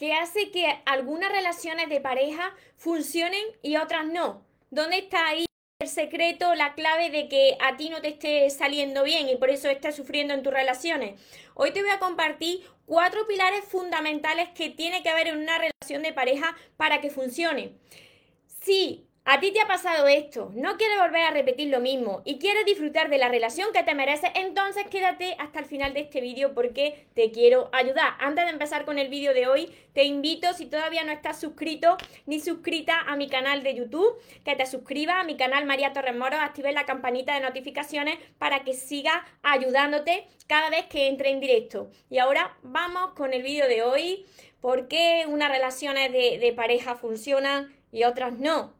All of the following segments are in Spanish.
que hace que algunas relaciones de pareja funcionen y otras no. ¿Dónde está ahí el secreto, la clave de que a ti no te esté saliendo bien y por eso estás sufriendo en tus relaciones? Hoy te voy a compartir cuatro pilares fundamentales que tiene que haber en una relación de pareja para que funcione. A ti te ha pasado esto, no quieres volver a repetir lo mismo y quieres disfrutar de la relación que te mereces, entonces quédate hasta el final de este vídeo porque te quiero ayudar. Antes de empezar con el vídeo de hoy, te invito, si todavía no estás suscrito ni suscrita a mi canal de YouTube, que te suscribas a mi canal María Torres Moro, actives la campanita de notificaciones para que siga ayudándote cada vez que entre en directo. Y ahora vamos con el vídeo de hoy, por qué unas relaciones de pareja funcionan y otras no.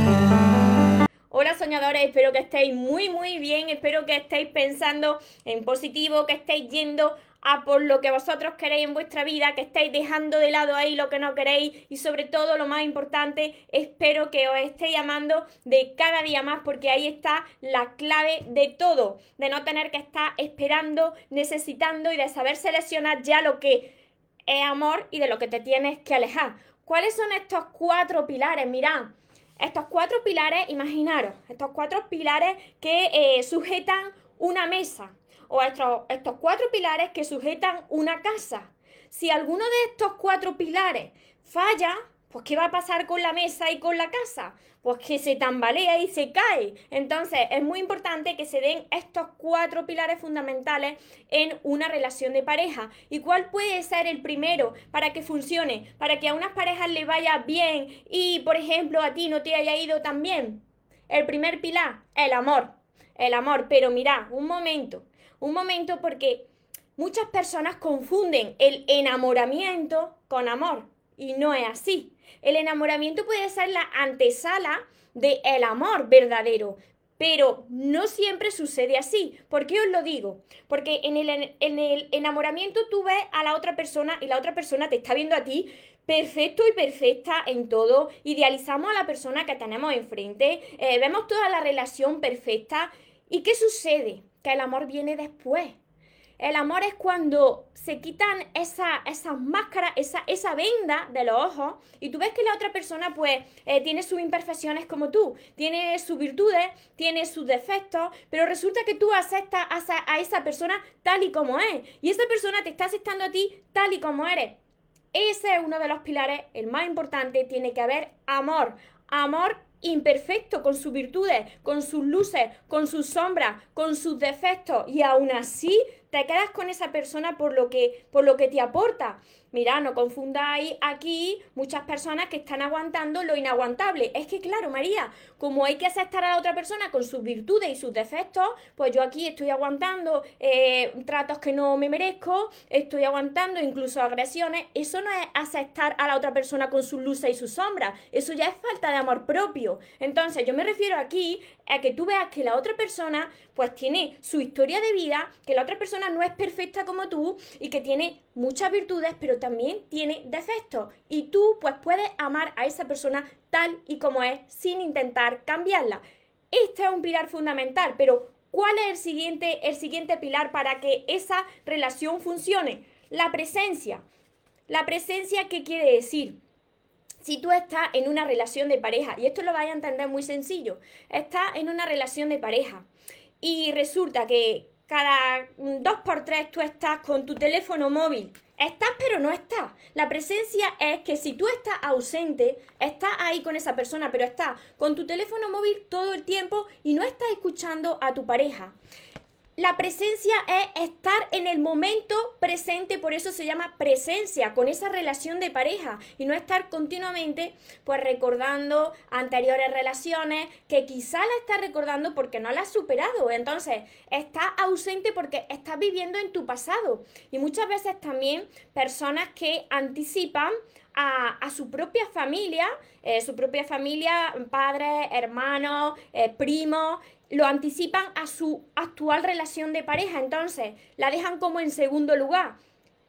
Espero que estéis muy muy bien, espero que estéis pensando en positivo, que estéis yendo a por lo que vosotros queréis en vuestra vida, que estéis dejando de lado ahí lo que no queréis y sobre todo lo más importante, espero que os estéis amando de cada día más porque ahí está la clave de todo, de no tener que estar esperando, necesitando y de saber seleccionar ya lo que es amor y de lo que te tienes que alejar. ¿Cuáles son estos cuatro pilares? Mirad, estos cuatro pilares, imaginaros, estos cuatro pilares que eh, sujetan una mesa o estos, estos cuatro pilares que sujetan una casa. Si alguno de estos cuatro pilares falla, pues ¿qué va a pasar con la mesa y con la casa? Pues que se tambalea y se cae. Entonces es muy importante que se den estos cuatro pilares fundamentales en una relación de pareja. ¿Y cuál puede ser el primero para que funcione? Para que a unas parejas le vaya bien y, por ejemplo, a ti no te haya ido tan bien. El primer pilar, el amor. El amor. Pero mira, un momento. Un momento porque muchas personas confunden el enamoramiento con amor. Y no es así. El enamoramiento puede ser la antesala del el amor verdadero, pero no siempre sucede así. ¿Por qué os lo digo? Porque en el, en el, enamoramiento tú ves a la otra persona y la otra persona te está viendo a ti perfecto y perfecta en todo. Idealizamos a la persona que tenemos enfrente, eh, vemos toda la relación perfecta. ¿Y qué sucede? Que el amor viene después. El amor es cuando se quitan esa, esas máscaras, esa, esa venda de los ojos y tú ves que la otra persona pues eh, tiene sus imperfecciones como tú, tiene sus virtudes, tiene sus defectos, pero resulta que tú aceptas a, a esa persona tal y como es y esa persona te está aceptando a ti tal y como eres. Ese es uno de los pilares, el más importante, tiene que haber amor. Amor imperfecto, con sus virtudes, con sus luces, con sus sombras, con sus defectos, y aún así te quedas con esa persona por lo que, por lo que te aporta. Mira, no confundáis aquí muchas personas que están aguantando lo inaguantable. Es que, claro, María, como hay que aceptar a la otra persona con sus virtudes y sus defectos, pues yo aquí estoy aguantando eh, tratos que no me merezco, estoy aguantando incluso agresiones. Eso no es aceptar a la otra persona con sus luces y sus sombras. Eso ya es falta de amor propio. Entonces, yo me refiero aquí a que tú veas que la otra persona, pues tiene su historia de vida, que la otra persona no es perfecta como tú y que tiene muchas virtudes, pero también tiene defectos. Y tú pues puedes amar a esa persona tal y como es sin intentar cambiarla. Este es un pilar fundamental, pero ¿cuál es el siguiente, el siguiente pilar para que esa relación funcione? La presencia. La presencia, ¿qué quiere decir? Si tú estás en una relación de pareja, y esto lo vais a entender muy sencillo, estás en una relación de pareja y resulta que, cada dos por tres tú estás con tu teléfono móvil. Estás pero no estás. La presencia es que si tú estás ausente, estás ahí con esa persona, pero estás con tu teléfono móvil todo el tiempo y no estás escuchando a tu pareja. La presencia es estar en el momento presente, por eso se llama presencia, con esa relación de pareja y no estar continuamente pues recordando anteriores relaciones que quizá la estás recordando porque no la has superado. Entonces, estás ausente porque estás viviendo en tu pasado. Y muchas veces también personas que anticipan a, su propia familia, eh, su propia familia, padres, hermanos, eh, primos, lo anticipan a su actual relación de pareja, entonces la dejan como en segundo lugar.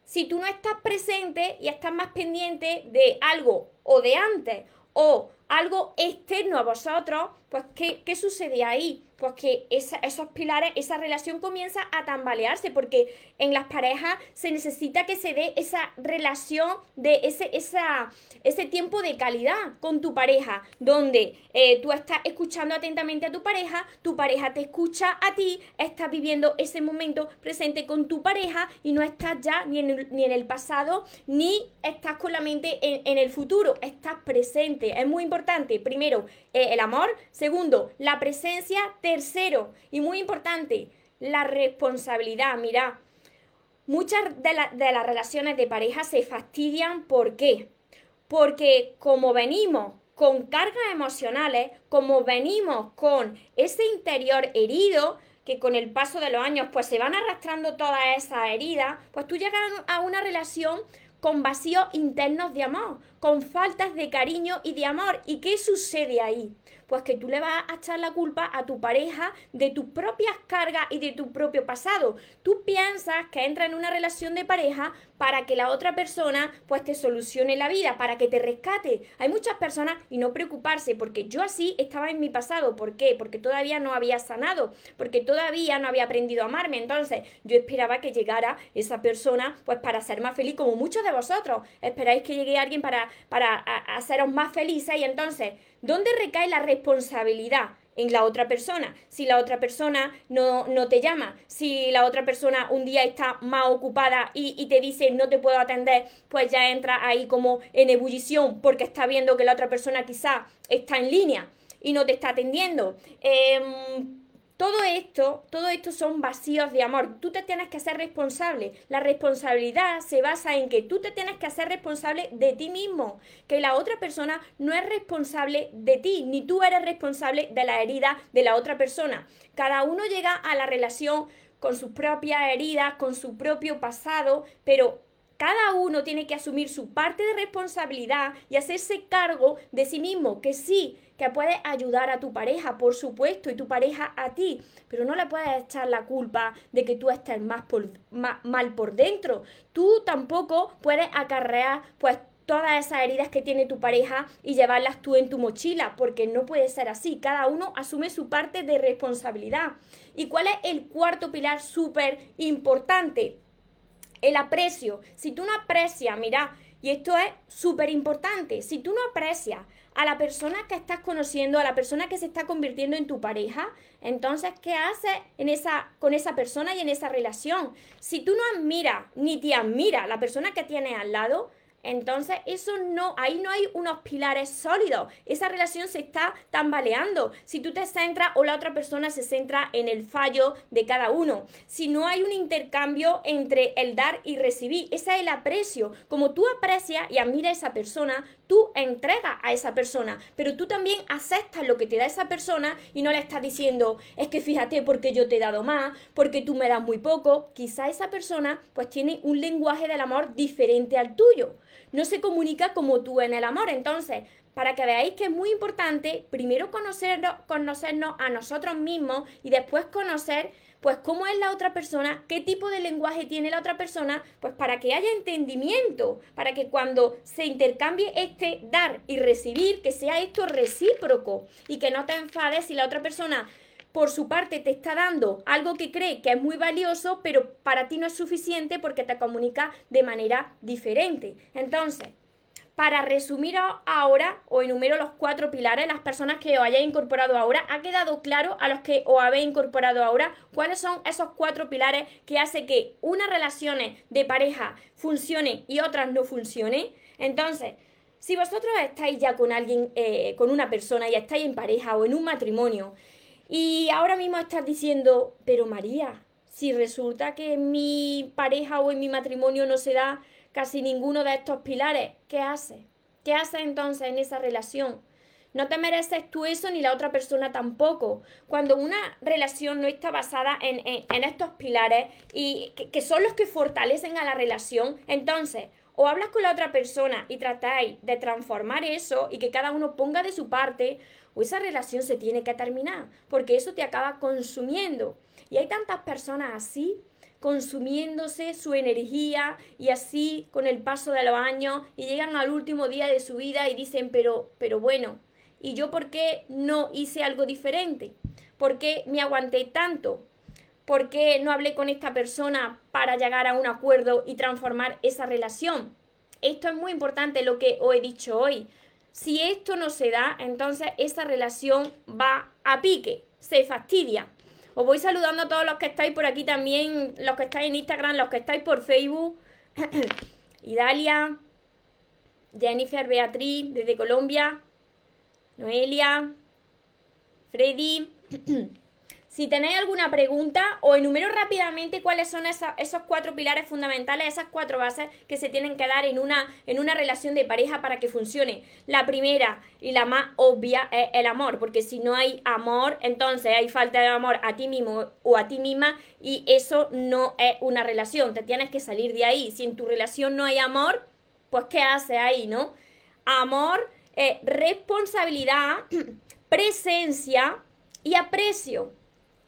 Si tú no estás presente y estás más pendiente de algo o de antes o algo externo a vosotros, pues ¿qué, qué sucede ahí? Pues que esos pilares, esa relación comienza a tambalearse, porque en las parejas se necesita que se dé esa relación de ese, esa, ese tiempo de calidad con tu pareja, donde eh, tú estás escuchando atentamente a tu pareja, tu pareja te escucha a ti, estás viviendo ese momento presente con tu pareja y no estás ya ni en el, ni en el pasado, ni estás con la mente en, el futuro, estás presente. Es muy importante, primero, eh, el amor, segundo, la presencia, tercero, y muy importante, la responsabilidad. Mira, muchas de, de las relaciones de pareja se fastidian, ¿por qué? porque como venimos con cargas emocionales, como venimos con ese interior herido, que con el paso de los años pues se van arrastrando todas esas heridas, pues tú llegas a una relación con vacíos internos de amor, con faltas de cariño y de amor. ¿Y qué sucede ahí? Pues que tú le vas a echar la culpa a tu pareja de tus propias cargas y de tu propio pasado. Tú piensas que entra en una relación de pareja para que la otra persona pues te solucione la vida, para que te rescate. Hay muchas personas y no preocuparse, porque yo así estaba en mi pasado. ¿Por qué? Porque todavía no había sanado, porque todavía no había aprendido a amarme. Entonces yo esperaba que llegara esa persona pues para ser más feliz, como muchos de vosotros. Esperáis que llegue alguien para, para haceros más felices y entonces ¿Dónde recae la responsabilidad? en la otra persona. Si la otra persona no, no, te llama, si la otra persona un día está más ocupada y, te dice no te puedo atender, pues ya entra ahí como en ebullición porque está viendo que la otra persona quizá está en línea y no te está atendiendo. Em, todo esto, todo esto son vacíos de amor. Tú te tienes que hacer responsable. La responsabilidad se basa en que tú te tienes que hacer responsable de ti mismo, que la otra persona no es responsable de ti, ni tú eres responsable de la herida de la otra persona. Cada uno llega a la relación con sus propias heridas, con su propio pasado, pero cada uno tiene que asumir su parte de responsabilidad y hacerse cargo de sí mismo, que sí, que puedes ayudar a tu pareja, por supuesto, y tu pareja a ti, pero no le puedes echar la culpa de que tú estés más mal por dentro. Tú tampoco puedes acarrear pues todas esas heridas que tiene tu pareja y llevarlas tú en tu mochila, porque no puede ser así. Cada uno asume su parte de responsabilidad. ¿Y cuál es el cuarto pilar súper importante? El aprecio. Si tú no aprecias, mira, y esto es súper importante, si tú no aprecias a la persona que estás conociendo, a la persona que se está convirtiendo en tu pareja, entonces, ¿qué haces en esa, con esa persona y en esa relación? Si tú no admiras ni te admira la persona que tienes al lado, entonces, eso no, ahí no hay unos pilares sólidos. Esa relación se está tambaleando. Si tú te centras o la otra persona se centra en el fallo de cada uno. Si no hay un intercambio entre el dar y recibir, ese es el aprecio. Como tú aprecias y admiras a esa persona, tú entregas a esa persona, pero tú también aceptas lo que te da esa persona y no le estás diciendo, es que fíjate porque yo te he dado más, porque tú me das muy poco. Quizá esa persona pues tiene un lenguaje del amor diferente al tuyo no se comunica como tú en el amor. Entonces, para que veáis que es muy importante primero conocernos, conocernos a nosotros mismos y después conocer pues cómo es la otra persona, qué tipo de lenguaje tiene la otra persona, pues para que haya entendimiento, para que cuando se intercambie este dar y recibir, que sea esto recíproco y que no te enfades si la otra persona por su parte te está dando algo que cree que es muy valioso, pero para ti no es suficiente porque te comunica de manera diferente. Entonces, para resumir ahora, o enumero los cuatro pilares, las personas que os hayáis incorporado ahora, ¿ha quedado claro a los que os habéis incorporado ahora cuáles son esos cuatro pilares que hace que unas relaciones de pareja funcionen y otras no funcionen? Entonces, si vosotros estáis ya con alguien, eh, con una persona y estáis en pareja o en un matrimonio, y ahora mismo estás diciendo, pero María, si resulta que en mi pareja o en mi matrimonio no se da casi ninguno de estos pilares, ¿qué haces? ¿Qué haces entonces en esa relación? No te mereces tú eso ni la otra persona tampoco. Cuando una relación no está basada en, estos pilares y que, que son los que fortalecen a la relación, entonces o hablas con la otra persona y tratáis de transformar eso y que cada uno ponga de su parte, o esa relación se tiene que terminar, porque eso te acaba consumiendo. Y hay tantas personas así, consumiéndose su energía y así con el paso de los años y llegan al último día de su vida y dicen, pero, pero bueno, ¿y yo por qué no hice algo diferente? ¿Por qué me aguanté tanto? ¿Por qué no hablé con esta persona para llegar a un acuerdo y transformar esa relación? Esto es muy importante lo que os he dicho hoy. Si esto no se da, entonces esa relación va a pique, se fastidia. Os voy saludando a todos los que estáis por aquí también, los que estáis en Instagram, los que estáis por Facebook. Idalia, Jennifer Beatriz desde Colombia, Noelia, Freddy. Si tenéis alguna pregunta, o enumero rápidamente cuáles son esos cuatro pilares fundamentales, esas cuatro bases que se tienen que dar en una, en una relación de pareja para que funcione. La primera y la más obvia es el amor, porque si no hay amor, entonces hay falta de amor a ti mismo o a ti misma y eso no es una relación. Te tienes que salir de ahí. Si en tu relación no hay amor, pues ¿qué hace ahí, no? Amor, responsabilidad, presencia y aprecio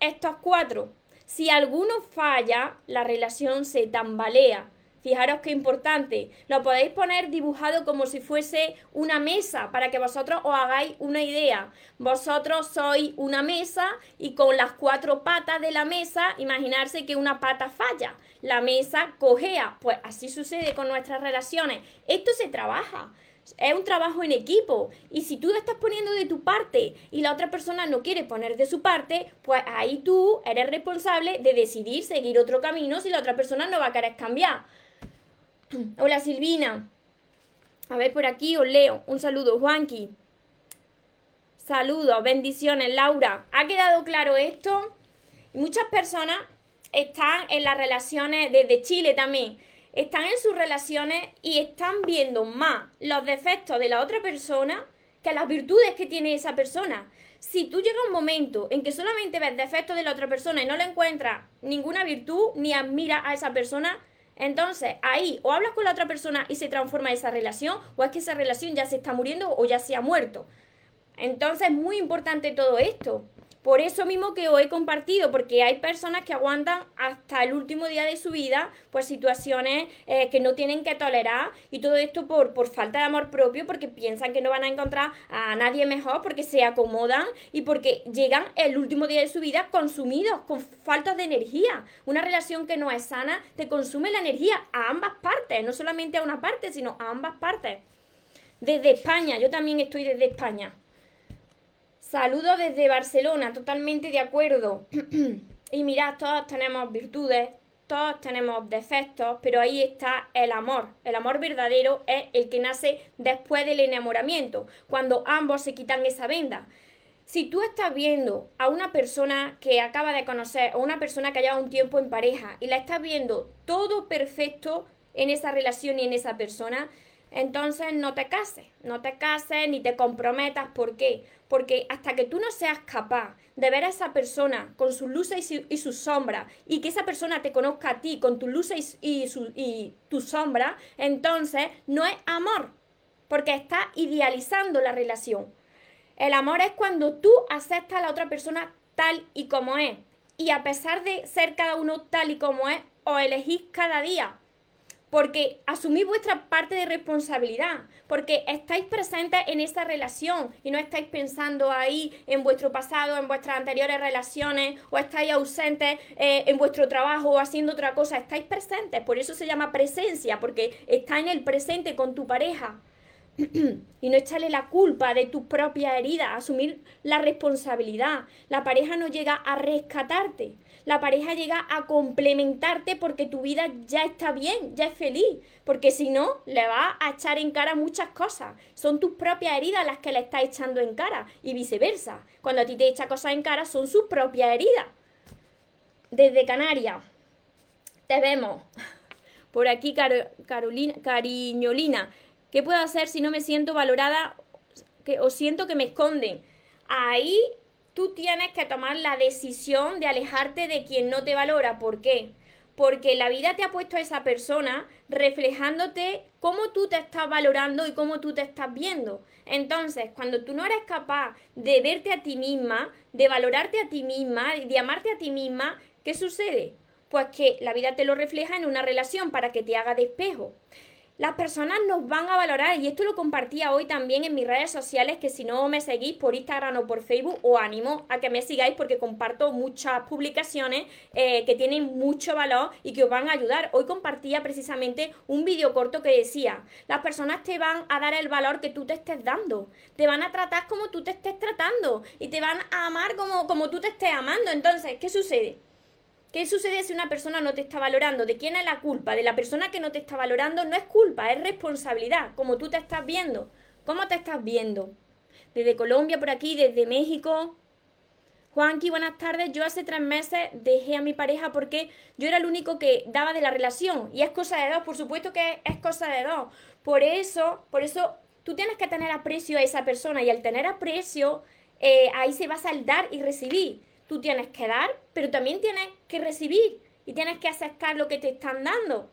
estos cuatro. Si alguno falla, la relación se tambalea. Fijaros qué importante. Lo podéis poner dibujado como si fuese una mesa para que vosotros os hagáis una idea. Vosotros sois una mesa y con las cuatro patas de la mesa, imaginarse que una pata falla. La mesa cojea. Pues así sucede con nuestras relaciones. Esto se trabaja es un trabajo en equipo. Y si tú estás poniendo de tu parte y la otra persona no quiere poner de su parte, pues ahí tú eres responsable de decidir seguir otro camino si la otra persona no va a querer cambiar. Hola Silvina. A ver por aquí os leo. Un saludo, Juanqui. Saludos, bendiciones, Laura. ¿Ha quedado claro esto? Muchas personas están en las relaciones desde Chile también están en sus relaciones y están viendo más los defectos de la otra persona que las virtudes que tiene esa persona. Si tú llegas a un momento en que solamente ves defectos de la otra persona y no le encuentras ninguna virtud ni admiras a esa persona, entonces ahí o hablas con la otra persona y se transforma esa relación o es que esa relación ya se está muriendo o ya se ha muerto. Entonces es muy importante todo esto. Por eso mismo que os he compartido, porque hay personas que aguantan hasta el último día de su vida, pues situaciones eh, que no tienen que tolerar y todo esto por, por falta de amor propio, porque piensan que no van a encontrar a nadie mejor, porque se acomodan y porque llegan el último día de su vida consumidos, con falta de energía. Una relación que no es sana te consume la energía a ambas partes, no solamente a una parte, sino a ambas partes. Desde España, yo también estoy desde España. Saludos desde Barcelona, totalmente de acuerdo. y mirad, todos tenemos virtudes, todos tenemos defectos, pero ahí está el amor. El amor verdadero es el que nace después del enamoramiento, cuando ambos se quitan esa venda. Si tú estás viendo a una persona que acaba de conocer o una persona que lleva un tiempo en pareja y la estás viendo todo perfecto en esa relación y en esa persona, entonces no te cases, no te cases ni te comprometas. ¿Por qué? Porque hasta que tú no seas capaz de ver a esa persona con sus luces y, sus sombras y que esa persona te conozca a ti con tus luces y, su, y tus sombras, entonces no es amor, porque está idealizando la relación. El amor es cuando tú aceptas a la otra persona tal y como es. Y a pesar de ser cada uno tal y como es, os elegís cada día porque asumís vuestra parte de responsabilidad, porque estáis presentes en esa relación y no estáis pensando ahí en vuestro pasado, en vuestras anteriores relaciones, o estáis ausentes eh, en vuestro trabajo o haciendo otra cosa, estáis presentes, por eso se llama presencia, porque está en el presente con tu pareja. y no echarle la culpa de tus propias heridas, asumir la responsabilidad. La pareja no llega a rescatarte, la pareja llega a complementarte porque tu vida ya está bien, ya es feliz. Porque si no, le va a echar en cara muchas cosas. Son tus propias heridas las que le estás echando en cara y viceversa. Cuando a ti te echa cosas en cara, son sus propias heridas. Desde Canarias, te vemos. Por aquí, Carolina, Cariñolina. ¿Qué puedo hacer si no me siento valorada que, o siento que me esconden. Ahí tú tienes que tomar la decisión de alejarte de quien no te valora. ¿Por qué? Porque la vida te ha puesto a esa persona reflejándote cómo tú te estás valorando y cómo tú te estás viendo. Entonces, cuando tú no eres capaz de verte a ti misma, de valorarte a ti misma, de amarte a ti misma, ¿qué sucede? Pues que la vida te lo refleja en una relación para que te haga de espejo las personas nos van a valorar y esto lo compartía hoy también en mis redes sociales que si no me seguís por Instagram o por Facebook os animo a que me sigáis porque comparto muchas publicaciones eh, que tienen mucho valor y que os van a ayudar. Hoy compartía precisamente un vídeo corto que decía, las personas te van a dar el valor que tú te estés dando, te van a tratar como tú te estés tratando y te van a amar como, como tú te estés amando. Entonces, ¿qué sucede? ¿Qué sucede si una persona no te está valorando? ¿De quién es la culpa? De la persona que no te está valorando no es culpa, es responsabilidad, como tú te estás viendo. ¿Cómo te estás viendo? Desde Colombia por aquí, desde México. Juanqui, buenas tardes. Yo hace tres meses dejé a mi pareja porque yo era el único que daba de la relación. Y es cosa de dos, por supuesto que es cosa de dos. Por eso, por eso tú tienes que tener aprecio a esa persona y al tener aprecio, eh, ahí se basa el dar y recibir tú tienes que dar, pero también tienes que recibir y tienes que aceptar lo que te están dando.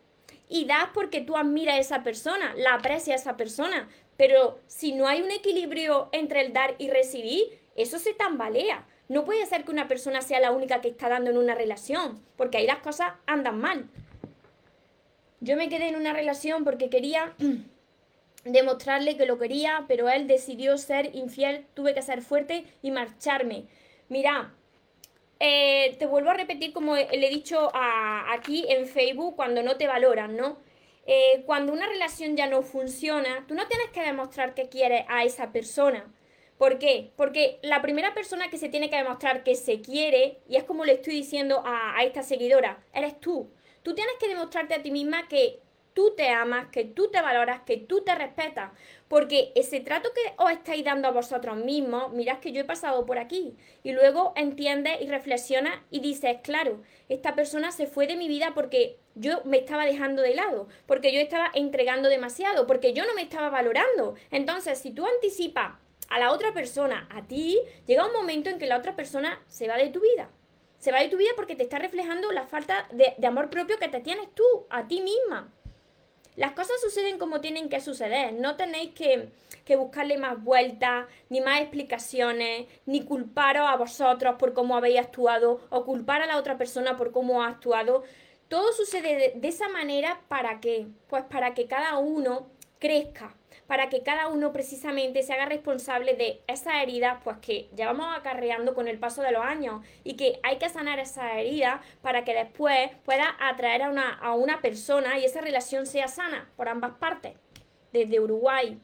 Y das porque tú admiras a esa persona, la aprecias a esa persona. Pero si no hay un equilibrio entre el dar y recibir, eso se tambalea. No puede ser que una persona sea la única que está dando en una relación, porque ahí las cosas andan mal. Yo me quedé en una relación porque quería demostrarle que lo quería, pero él decidió ser infiel, tuve que ser fuerte y marcharme. Mira, eh, te vuelvo a repetir como le he dicho aquí en Facebook cuando no te valoran, ¿no? Eh, cuando una relación ya no funciona, tú no tienes que demostrar que quieres a esa persona. ¿Por qué? Porque la primera persona que se tiene que demostrar que se quiere, y es como le estoy diciendo a, a esta seguidora, eres tú. Tú tienes que demostrarte a ti misma que tú te amas, que tú te valoras, que tú te respetas. Porque ese trato que os estáis dando a vosotros mismos, mirad que yo he pasado por aquí. Y luego entiendes y reflexionas y dices, claro, esta persona se fue de mi vida porque yo me estaba dejando de lado, porque yo estaba entregando demasiado, porque yo no me estaba valorando. Entonces, si tú anticipas a la otra persona, a ti, llega un momento en que la otra persona se va de tu vida. Se va de tu vida porque te está reflejando la falta de, de amor propio que te tienes tú, a ti misma. Las cosas suceden como tienen que suceder. No tenéis que, buscarle más vueltas, ni más explicaciones, ni culparos a vosotros por cómo habéis actuado o culpar a la otra persona por cómo ha actuado. Todo sucede de esa manera para qué? Pues para que cada uno crezca, para que cada uno precisamente se haga responsable de esa herida, pues que llevamos acarreando con el paso de los años y que hay que sanar esa herida para que después pueda atraer a una, a una persona y esa relación sea sana por ambas partes, desde Uruguay.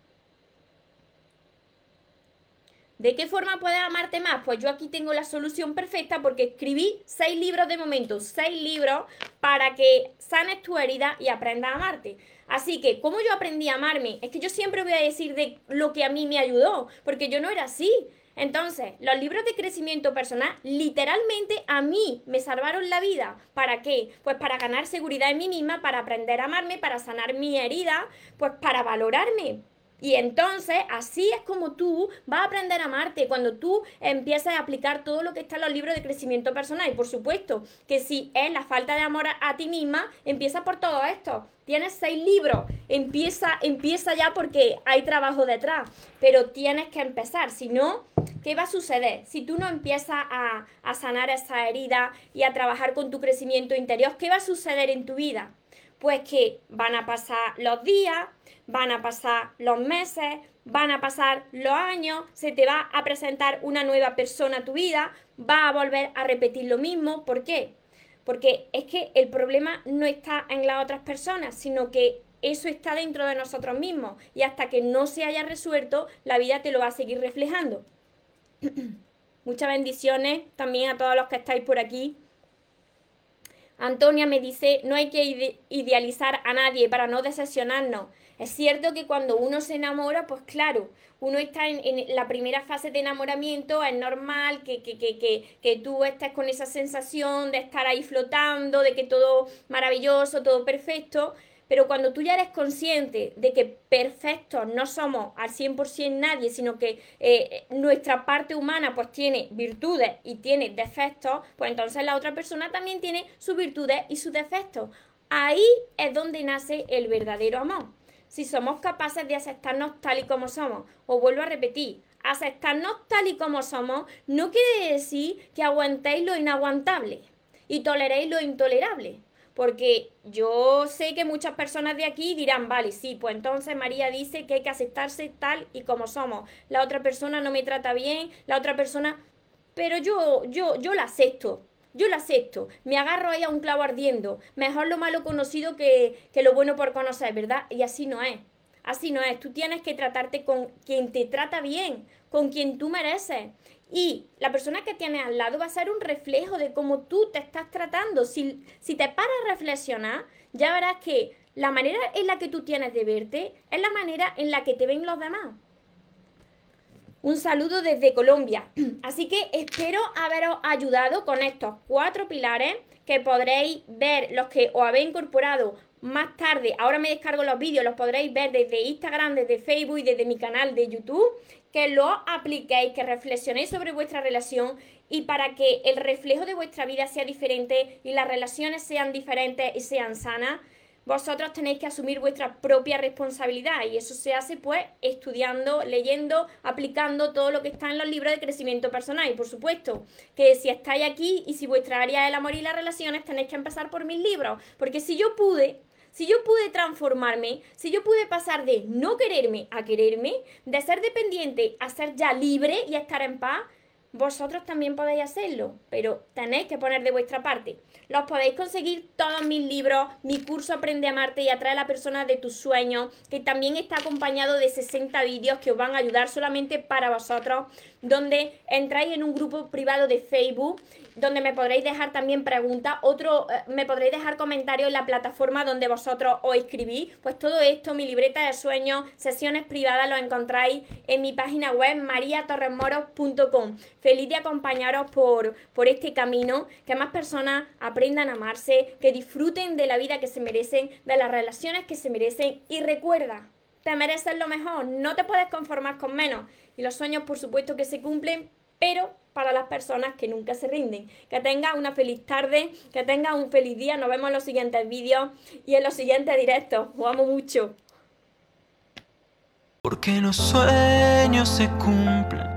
¿De qué forma puedes amarte más? Pues yo aquí tengo la solución perfecta porque escribí seis libros de momento, seis libros para que sanes tu herida y aprendas a amarte. Así que, ¿cómo yo aprendí a amarme? Es que yo siempre voy a decir de lo que a mí me ayudó, porque yo no era así. Entonces, los libros de crecimiento personal literalmente a mí me salvaron la vida. ¿Para qué? Pues para ganar seguridad en mí misma, para aprender a amarme, para sanar mi herida, pues para valorarme. Y entonces, así es como tú vas a aprender a amarte cuando tú empiezas a aplicar todo lo que está en los libros de crecimiento personal. Y por supuesto que si es la falta de amor a, ti misma, empieza por todo esto. Tienes seis libros, empieza, empieza ya porque hay trabajo detrás, pero tienes que empezar. Si no, ¿qué va a suceder? Si tú no empiezas a, a sanar esa herida y a trabajar con tu crecimiento interior, ¿qué va a suceder en tu vida? Pues que van a pasar los días, van a pasar los meses, van a pasar los años, se te va a presentar una nueva persona a tu vida, va a volver a repetir lo mismo. ¿Por qué? Porque es que el problema no está en las otras personas, sino que eso está dentro de nosotros mismos y hasta que no se haya resuelto, la vida te lo va a seguir reflejando. Muchas bendiciones también a todos los que estáis por aquí. Antonia me dice, no hay que idealizar a nadie para no decepcionarnos. Es cierto que cuando uno se enamora, pues claro, uno está en, la primera fase de enamoramiento, es normal que, que, que, que, tú estés con esa sensación de estar ahí flotando, de que todo maravilloso, todo perfecto, Pero cuando tú ya eres consciente de que perfectos no somos al 100% nadie, sino que eh, nuestra parte humana pues tiene virtudes y tiene defectos, pues entonces la otra persona también tiene sus virtudes y sus defectos. Ahí es donde nace el verdadero amor. Si somos capaces de aceptarnos tal y como somos, os vuelvo a repetir, aceptarnos tal y como somos no quiere decir que aguantéis lo inaguantable y toleréis lo intolerable. Porque yo sé que muchas personas de aquí dirán, vale, sí, pues entonces María dice que hay que aceptarse tal y como somos. La otra persona no me trata bien, la otra persona... Pero yo, yo, yo la acepto. Yo la acepto. Me agarro ahí a un clavo ardiendo. Mejor lo malo conocido que, que lo bueno por conocer, ¿verdad? Y así no es. Así no es. Tú tienes que tratarte con quien te trata bien, con quien tú mereces. Y la persona que tienes al lado va a ser un reflejo de cómo tú te estás tratando. Si, si te paras a reflexionar, ya verás que la manera en la que tú tienes de verte es la manera en la que te ven los demás. Un saludo desde Colombia. Así que espero haberos ayudado con estos cuatro pilares que podréis ver los que os habéis incorporado más tarde. Ahora me descargo los vídeos, los podréis ver desde Instagram, desde Facebook y desde mi canal de YouTube que lo apliquéis, que reflexionéis sobre vuestra relación y para que el reflejo de vuestra vida sea diferente y las relaciones sean diferentes y sean sanas, vosotros tenéis que asumir vuestra propia responsabilidad y eso se hace pues estudiando, leyendo, aplicando todo lo que está en los libros de crecimiento personal. Y por supuesto que si estáis aquí y si vuestra área es el amor y las relaciones, tenéis que empezar por mis libros, porque si yo pude, si yo pude transformarme, si yo pude pasar de no quererme a quererme, de ser dependiente a ser ya libre y a estar en paz, vosotros también podéis hacerlo, pero tenéis que poner de vuestra parte. Los podéis conseguir todos mis libros, mi curso Aprende a amarte y atrae a la persona de tus sueños, que también está acompañado de 60 vídeos que os van a ayudar solamente para vosotros, donde entráis en un grupo privado de Facebook donde me podréis dejar también preguntas, otro, eh, me podréis dejar comentarios en la plataforma donde vosotros os escribís. Pues todo esto, mi libreta de sueños, sesiones privadas, lo encontráis en mi página web mariatorremoros.com. Feliz de acompañaros por, por este camino, que más personas aprendan a amarse, que disfruten de la vida que se merecen, de las relaciones que se merecen y recuerda, te mereces lo mejor, no te puedes conformar con menos. Y los sueños, por supuesto, que se cumplen, pero para las personas que nunca se rinden. Que tengas una feliz tarde, que tengas un feliz día. Nos vemos en los siguientes vídeos y en los siguientes directos. Os amo mucho. Porque los sueños se cumplen,